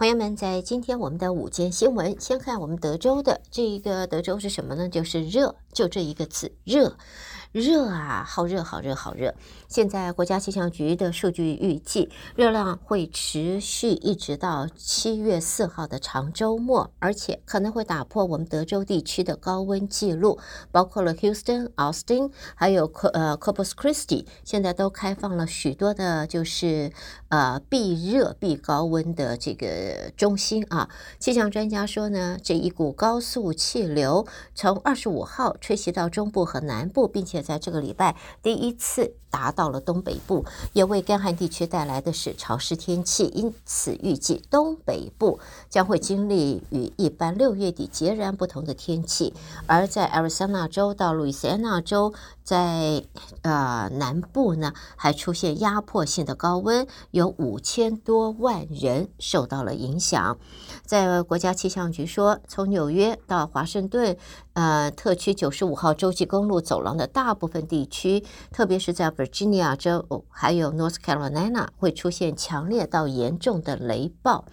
朋友们，在今天我们的午间新闻，先看我们德州的这一个德州是什么呢？就是热，就这一个字，热。热啊，好热，好热，好热！现在国家气象局的数据预计，热浪会持续一直到七月四号的长周末，而且可能会打破我们德州地区的高温记录，包括了 Houston、Austin，还有呃 Corpus Christi，现在都开放了许多的，就是呃避热避高温的这个中心啊。气象专家说呢，这一股高速气流从二十五号吹袭到中部和南部，并且在这个礼拜第一次达到了东北部，也为干旱地区带来的是潮湿天气，因此预计东北部将会经历与一般六月底截然不同的天气。而在 Arizona 州到路易斯安那州，在呃南部呢，还出现压迫性的高温，有五千多万人受到了影响。在国家气象局说，从纽约到华盛顿，呃，特区九十五号洲际公路走廊的大部分地区，特别是在 Virginia 州还有 North Carolina 会出现强烈到严重的雷暴。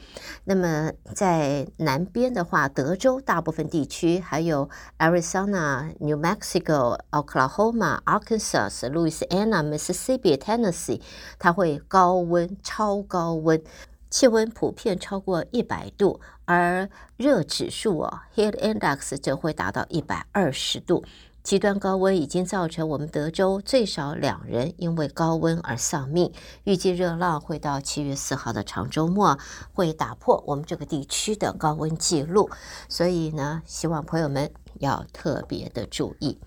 那么在南边的话，德州大部分地区，还有 Arizona、New Mexico、Oklahoma、Arkansas、Louisiana、Mississippi、Tennessee，它会高温、超高温。气温普遍超过一百度，而热指数哦，Heat Index 则会达到一百二十度。极端高温已经造成我们德州最少两人因为高温而丧命。预计热浪会到七月四号的长周末会打破我们这个地区的高温记录，所以呢，希望朋友们要特别的注意。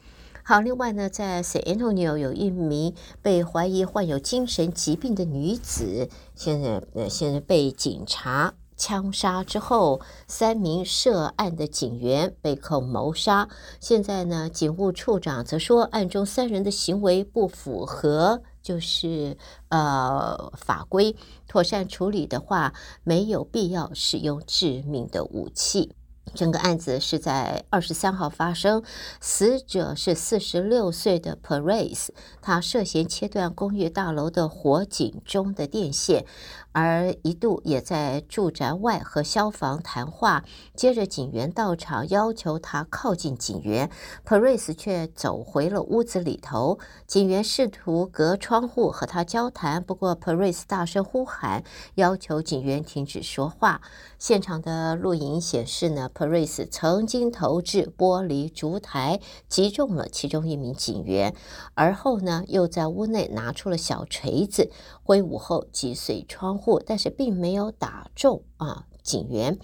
好，另外呢，在 San Antonio 有一名被怀疑患有精神疾病的女子，现在呃，现在被警察枪杀之后，三名涉案的警员被控谋杀。现在呢，警务处长则说，案中三人的行为不符合就是呃法规，妥善处理的话，没有必要使用致命的武器。整个案子是在二十三号发生，死者是四十六岁的 Perez，他涉嫌切断公寓大楼的火警中的电线。而一度也在住宅外和消防谈话，接着警员到场要求他靠近警员，Perez 却走回了屋子里头。警员试图隔窗户和他交谈，不过 Perez 大声呼喊，要求警员停止说话。现场的录影显示呢，Perez 曾经投掷玻璃烛台，击中了其中一名警员，而后呢又在屋内拿出了小锤子，挥舞后击碎窗户，但是并没有打中啊警员。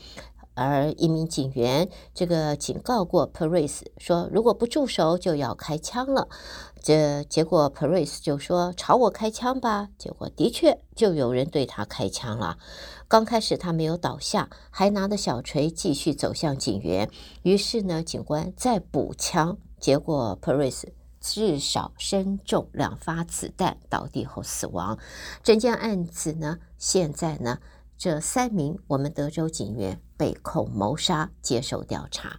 而一名警员这个警告过 Perez 说，如果不住手就要开枪了。这结果 Perez 就说朝我开枪吧。结果的确就有人对他开枪了。刚开始他没有倒下，还拿着小锤继续走向警员。于是呢，警官再补枪，结果 Perez。至少身中两发子弹，倒地后死亡。整件案子呢，现在呢，这三名我们德州警员被控谋杀，接受调查。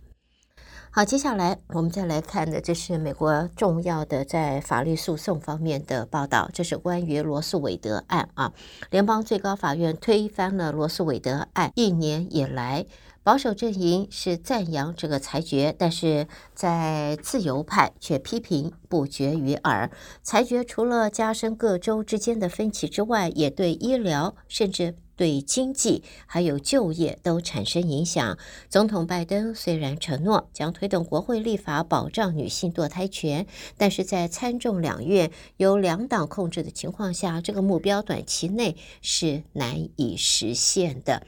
好，接下来我们再来看的，这是美国重要的在法律诉讼方面的报道，这是关于罗素韦德案啊。联邦最高法院推翻了罗素韦德案，一年以来。保守阵营是赞扬这个裁决，但是在自由派却批评不绝于耳。裁决除了加深各州之间的分歧之外，也对医疗甚至对经济还有就业都产生影响。总统拜登虽然承诺将推动国会立法保障女性堕胎权，但是在参众两院由两党控制的情况下，这个目标短期内是难以实现的。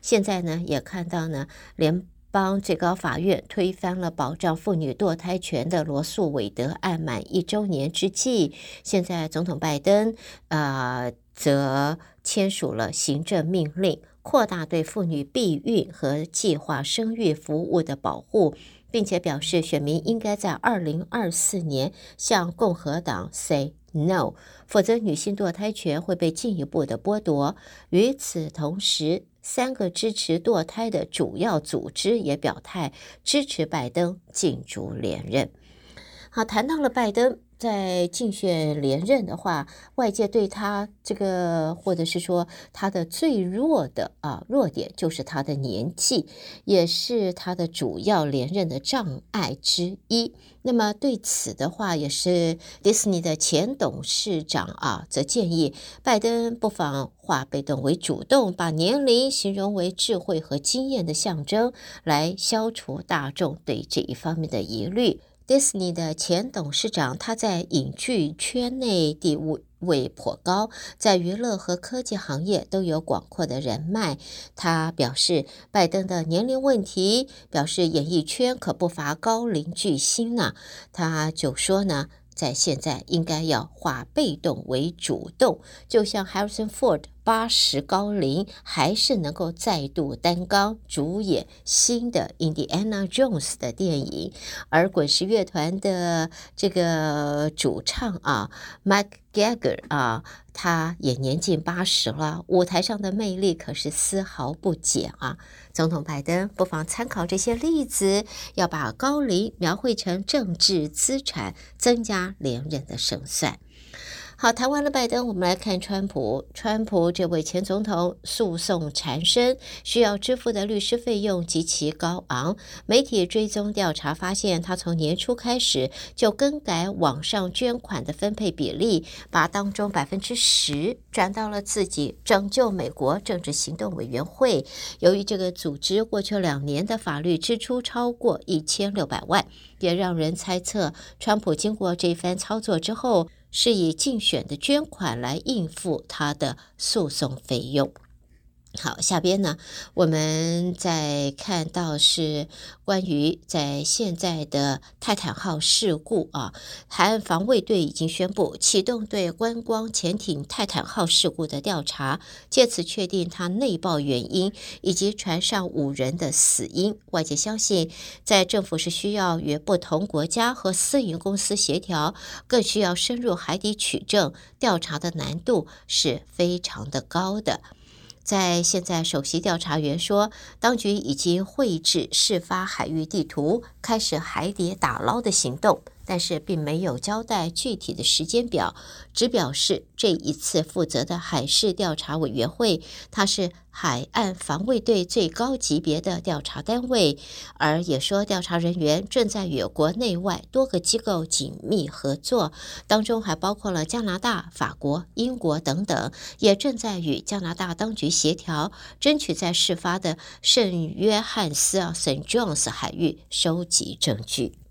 现在呢，也看到呢，联邦最高法院推翻了保障妇女堕胎权的罗诉韦德案满一周年之际，现在总统拜登啊、呃，则签署了行政命令，扩大对妇女避孕和计划生育服务的保护，并且表示选民应该在二零二四年向共和党 say no，否则女性堕胎权会被进一步的剥夺。与此同时，三个支持堕胎的主要组织也表态支持拜登竞逐连任。好，谈到了拜登，在竞选连任的话，外界对他这个，或者是说他的最弱的啊弱点，就是他的年纪，也是他的主要连任的障碍之一。那么对此的话，也是迪士尼的前董事长啊，则建议拜登不妨化被动为主动，把年龄形容为智慧和经验的象征，来消除大众对这一方面的疑虑。迪士尼的前董事长，他在影剧圈内地位颇高，在娱乐和科技行业都有广阔的人脉。他表示，拜登的年龄问题，表示演艺圈可不乏高龄巨星呢。他就说呢。在现在应该要化被动为主动，就像 Harrison Ford 八十高龄还是能够再度担纲主演新的 Indiana Jones 的电影，而滚石乐团的这个主唱啊，Mike Gallagher 啊，他也年近八十了，舞台上的魅力可是丝毫不减啊。总统拜登不妨参考这些例子，要把高龄描绘成政治资产，增加连任的胜算。好，谈完了拜登，我们来看川普。川普这位前总统诉讼缠身，需要支付的律师费用极其高昂。媒体追踪调查发现，他从年初开始就更改网上捐款的分配比例，把当中百分之十转到了自己拯救美国政治行动委员会。由于这个组织过去两年的法律支出超过一千六百万，也让人猜测，川普经过这番操作之后。是以竞选的捐款来应付他的诉讼费用。好，下边呢，我们再看到是关于在现在的泰坦号事故啊，海岸防卫队已经宣布启动对观光潜艇泰坦号事故的调查，借此确定它内爆原因以及船上五人的死因。外界相信，在政府是需要与不同国家和私营公司协调，更需要深入海底取证，调查的难度是非常的高的。在现在，首席调查员说，当局已经绘制事发海域地图，开始海底打捞的行动。但是并没有交代具体的时间表，只表示这一次负责的海事调查委员会，它是海岸防卫队最高级别的调查单位，而也说调查人员正在与国内外多个机构紧密合作，当中还包括了加拿大、法国、英国等等，也正在与加拿大当局协调，争取在事发的圣约翰斯啊 （St. John's） 海域收集证据。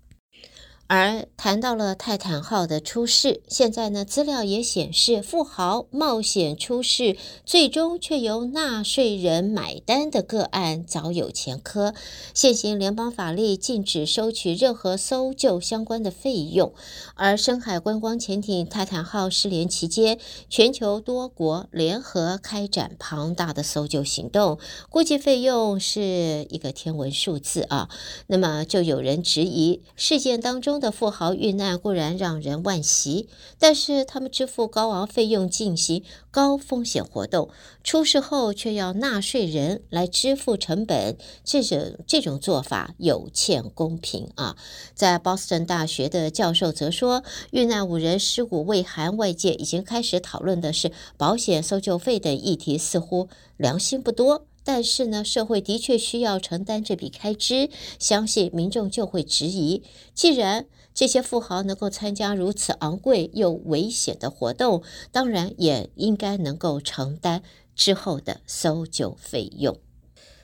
而谈到了泰坦号的出事，现在呢，资料也显示，富豪冒险出事，最终却由纳税人买单的个案早有前科。现行联邦法律禁止收取任何搜救相关的费用。而深海观光潜艇泰坦号失联期间，全球多国联合开展庞大的搜救行动，估计费用是一个天文数字啊。那么就有人质疑事件当中。的富豪遇难固然让人惋惜，但是他们支付高昂费用进行高风险活动，出事后却要纳税人来支付成本，这种这种做法有欠公平啊！在 Boston 大学的教授则说，遇难五人尸骨未寒，外界已经开始讨论的是保险、搜救费等议题，似乎良心不多。但是呢，社会的确需要承担这笔开支，相信民众就会质疑：既然这些富豪能够参加如此昂贵又危险的活动，当然也应该能够承担之后的搜救费用。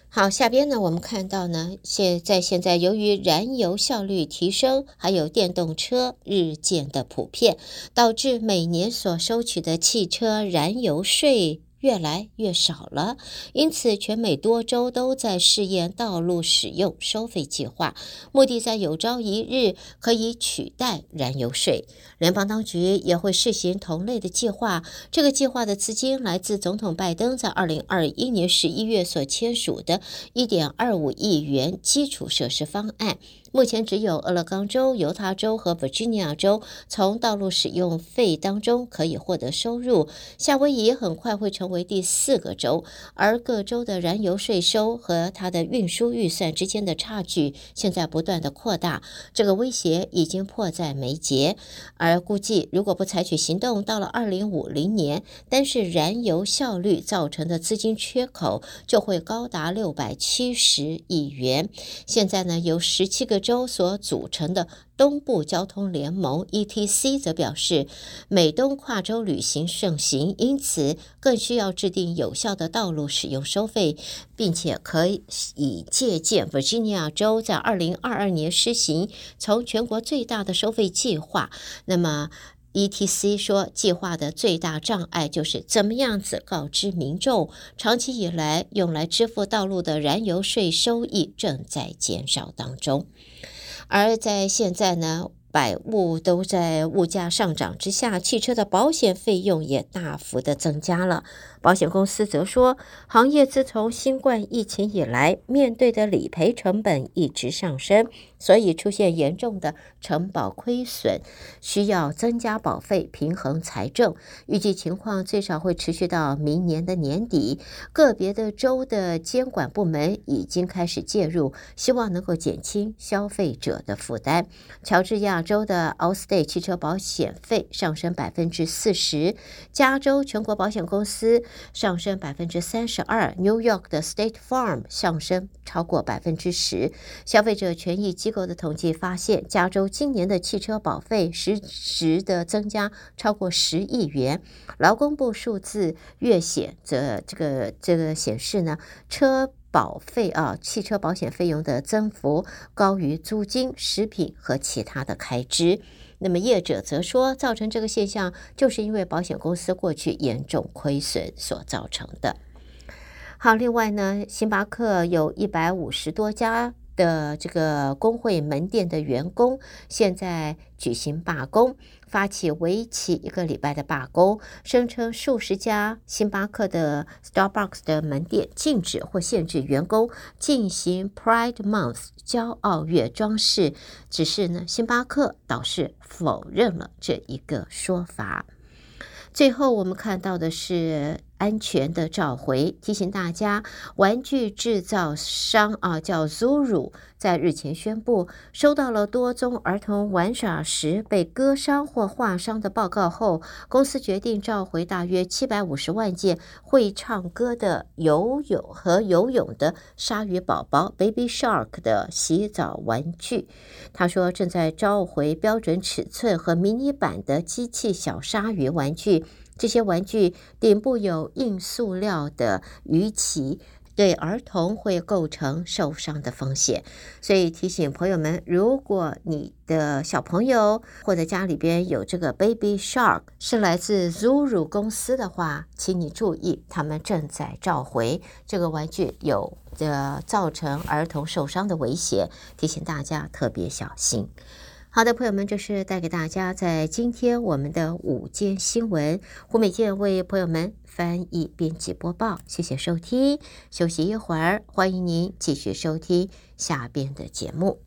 好，下边呢，我们看到呢，现在现在由于燃油效率提升，还有电动车日渐的普遍，导致每年所收取的汽车燃油税。越来越少了，因此全美多州都在试验道路使用收费计划，目的在有朝一日可以取代燃油税。联邦当局也会试行同类的计划。这个计划的资金来自总统拜登在二零二一年十一月所签署的一点二五亿元基础设施方案。目前只有俄勒冈州、犹他州和弗吉尼亚州从道路使用费当中可以获得收入。夏威夷很快会成为第四个州，而各州的燃油税收和它的运输预算之间的差距现在不断的扩大，这个威胁已经迫在眉睫。而估计如果不采取行动，到了二零五零年，单是燃油效率造成的资金缺口就会高达六百七十亿元。现在呢，有十七个州所组成的东部交通联盟 （ETC） 则表示，美东跨州旅行盛行，因此更需要制定有效的道路使用收费，并且可以借鉴弗吉尼亚州在二零二二年施行从全国最大的收费计划。那么，ETC 说，计划的最大障碍就是怎么样子告知民众，长期以来用来支付道路的燃油税收益正在减少当中。而在现在呢，百物都在物价上涨之下，汽车的保险费用也大幅的增加了。保险公司则说，行业自从新冠疫情以来，面对的理赔成本一直上升，所以出现严重的承保亏损，需要增加保费平衡财政。预计情况最少会持续到明年的年底。个别的州的监管部门已经开始介入，希望能够减轻消费者的负担。乔治亚州的 Allstate 汽车保险费上升百分之四十，加州全国保险公司上升百分之三十二，New York 的 State Farm 上升超过百分之十。消费者权益机构的统计发现，加州今年的汽车保费实质的增加超过十亿元。劳工部数字月显则这个这个显示呢，车保费啊，汽车保险费用的增幅高于租金、食品和其他的开支。那么业者则说，造成这个现象就是因为保险公司过去严重亏损所造成的。好，另外呢，星巴克有一百五十多家。的这个工会门店的员工现在举行罢工，发起为期一个礼拜的罢工，声称数十家星巴克的 Starbucks 的门店禁止或限制员工进行 Pride Month 骄傲月装饰。只是呢，星巴克倒是否认了这一个说法。最后，我们看到的是安全的召回，提醒大家，玩具制造商啊叫 Zuru，在日前宣布收到了多宗儿童玩耍时被割伤或划伤的报告后，公司决定召回大约七百五十万件会唱歌的游泳和游泳的鲨鱼宝宝 Baby Shark 的洗澡玩具。他说，正在召回标准尺寸和迷你版的机器小鲨鱼玩具。这些玩具顶部有硬塑料的鱼鳍，对儿童会构成受伤的风险。所以提醒朋友们，如果你的小朋友或者家里边有这个 Baby Shark 是来自 Zuru 公司的话，请你注意，他们正在召回这个玩具，有的造成儿童受伤的危险，提醒大家特别小心。好的，朋友们，这是带给大家在今天我们的午间新闻，胡美健为朋友们翻译、编辑、播报，谢谢收听。休息一会儿，欢迎您继续收听下边的节目。